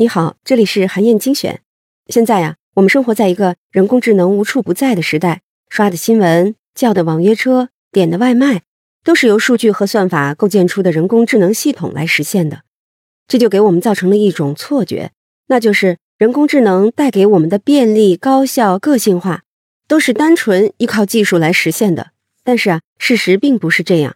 你好，这里是韩燕精选。现在呀，我们生活在一个人工智能无处不在的时代，刷的新闻、叫的网约车、点的外卖，都是由数据和算法构建出的人工智能系统来实现的。这就给我们造成了一种错觉，那就是人工智能带给我们的便利、高效、个性化，都是单纯依靠技术来实现的。但是啊，事实并不是这样。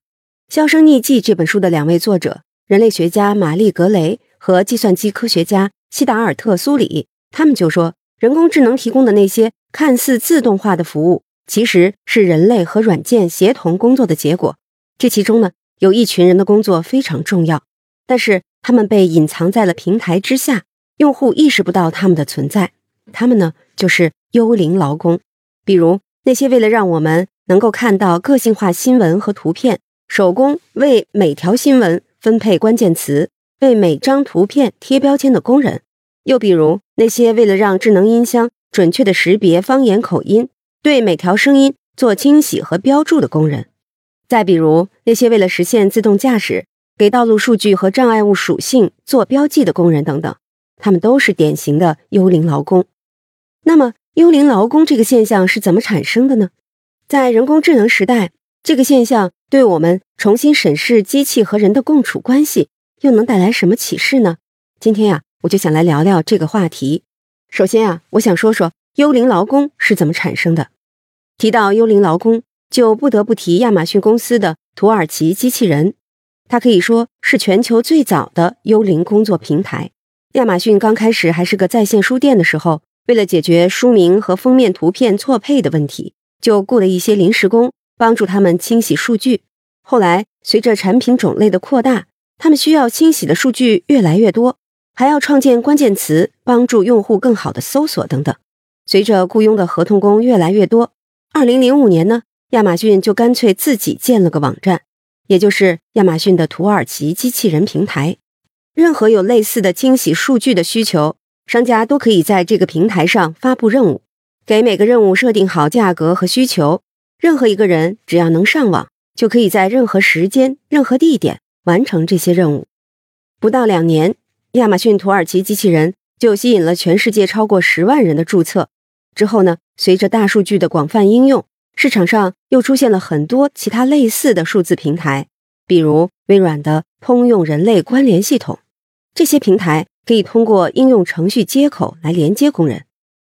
《销声匿迹》这本书的两位作者，人类学家玛丽·格雷。和计算机科学家西达尔特·苏里，他们就说，人工智能提供的那些看似自动化的服务，其实是人类和软件协同工作的结果。这其中呢，有一群人的工作非常重要，但是他们被隐藏在了平台之下，用户意识不到他们的存在。他们呢，就是幽灵劳工，比如那些为了让我们能够看到个性化新闻和图片，手工为每条新闻分配关键词。为每张图片贴标签的工人，又比如那些为了让智能音箱准确的识别方言口音，对每条声音做清洗和标注的工人，再比如那些为了实现自动驾驶，给道路数据和障碍物属性做标记的工人等等，他们都是典型的幽灵劳工。那么，幽灵劳工这个现象是怎么产生的呢？在人工智能时代，这个现象对我们重新审视机器和人的共处关系。又能带来什么启示呢？今天呀，我就想来聊聊这个话题。首先啊，我想说说幽灵劳工是怎么产生的。提到幽灵劳工，就不得不提亚马逊公司的土耳其机器人，它可以说是全球最早的幽灵工作平台。亚马逊刚开始还是个在线书店的时候，为了解决书名和封面图片错配的问题，就雇了一些临时工帮助他们清洗数据。后来，随着产品种类的扩大，他们需要清洗的数据越来越多，还要创建关键词，帮助用户更好的搜索等等。随着雇佣的合同工越来越多，二零零五年呢，亚马逊就干脆自己建了个网站，也就是亚马逊的土耳其机器人平台。任何有类似的清洗数据的需求，商家都可以在这个平台上发布任务，给每个任务设定好价格和需求。任何一个人只要能上网，就可以在任何时间、任何地点。完成这些任务，不到两年，亚马逊土耳其机器人就吸引了全世界超过十万人的注册。之后呢，随着大数据的广泛应用，市场上又出现了很多其他类似的数字平台，比如微软的通用人类关联系统。这些平台可以通过应用程序接口来连接工人。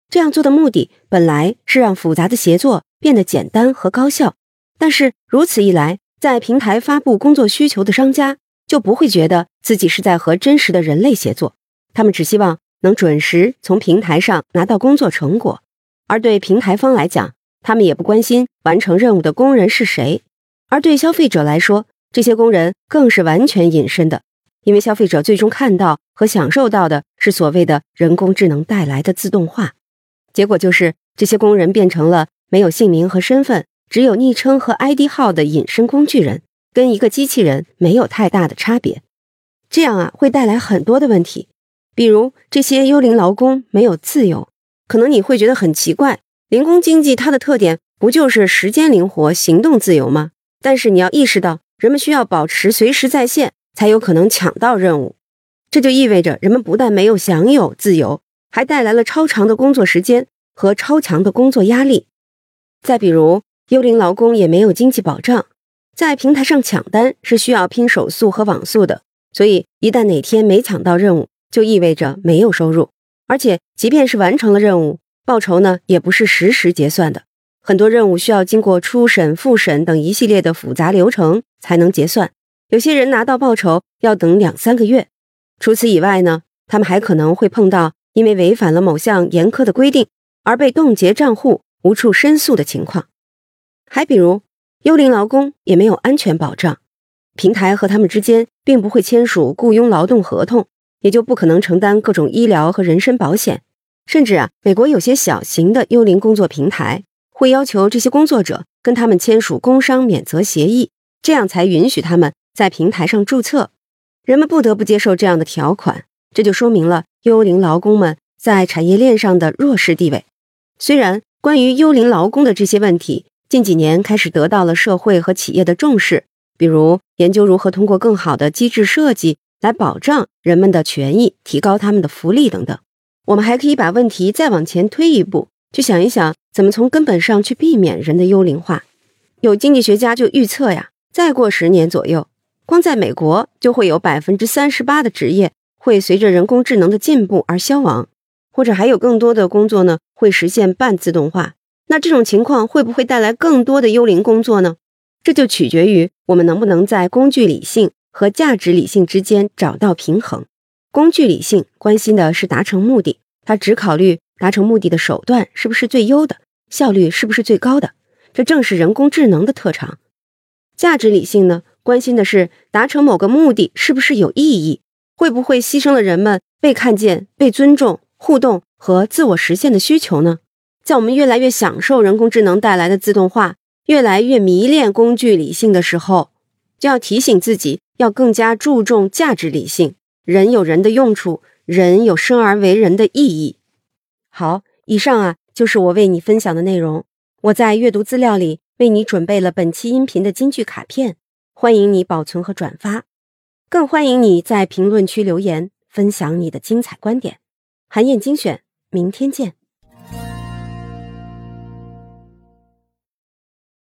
这样做的目的本来是让复杂的协作变得简单和高效，但是如此一来。在平台发布工作需求的商家就不会觉得自己是在和真实的人类协作，他们只希望能准时从平台上拿到工作成果。而对平台方来讲，他们也不关心完成任务的工人是谁。而对消费者来说，这些工人更是完全隐身的，因为消费者最终看到和享受到的是所谓的人工智能带来的自动化。结果就是这些工人变成了没有姓名和身份。只有昵称和 ID 号的隐身工具人，跟一个机器人没有太大的差别。这样啊，会带来很多的问题。比如，这些幽灵劳工没有自由，可能你会觉得很奇怪。零工经济它的特点不就是时间灵活、行动自由吗？但是你要意识到，人们需要保持随时在线，才有可能抢到任务。这就意味着，人们不但没有享有自由，还带来了超长的工作时间和超强的工作压力。再比如，幽灵劳工也没有经济保障，在平台上抢单是需要拼手速和网速的，所以一旦哪天没抢到任务，就意味着没有收入。而且，即便是完成了任务，报酬呢也不是实时结算的，很多任务需要经过初审、复审等一系列的复杂流程才能结算。有些人拿到报酬要等两三个月。除此以外呢，他们还可能会碰到因为违反了某项严苛的规定而被冻结账户、无处申诉的情况。还比如，幽灵劳工也没有安全保障，平台和他们之间并不会签署雇佣劳动合同，也就不可能承担各种医疗和人身保险。甚至啊，美国有些小型的幽灵工作平台会要求这些工作者跟他们签署工伤免责协议，这样才允许他们在平台上注册。人们不得不接受这样的条款，这就说明了幽灵劳工们在产业链上的弱势地位。虽然关于幽灵劳工的这些问题，近几年开始得到了社会和企业的重视，比如研究如何通过更好的机制设计来保障人们的权益，提高他们的福利等等。我们还可以把问题再往前推一步，去想一想怎么从根本上去避免人的幽灵化。有经济学家就预测呀，再过十年左右，光在美国就会有百分之三十八的职业会随着人工智能的进步而消亡，或者还有更多的工作呢会实现半自动化。那这种情况会不会带来更多的幽灵工作呢？这就取决于我们能不能在工具理性和价值理性之间找到平衡。工具理性关心的是达成目的，它只考虑达成目的的手段是不是最优的，效率是不是最高的。这正是人工智能的特长。价值理性呢，关心的是达成某个目的是不是有意义，会不会牺牲了人们被看见、被尊重、互动和自我实现的需求呢？在我们越来越享受人工智能带来的自动化。越来越迷恋工具理性的时候，就要提醒自己，要更加注重价值理性。人有人的用处，人有生而为人的意义。好，以上啊就是我为你分享的内容。我在阅读资料里为你准备了本期音频的金句卡片，欢迎你保存和转发，更欢迎你在评论区留言分享你的精彩观点。韩燕精选，明天见。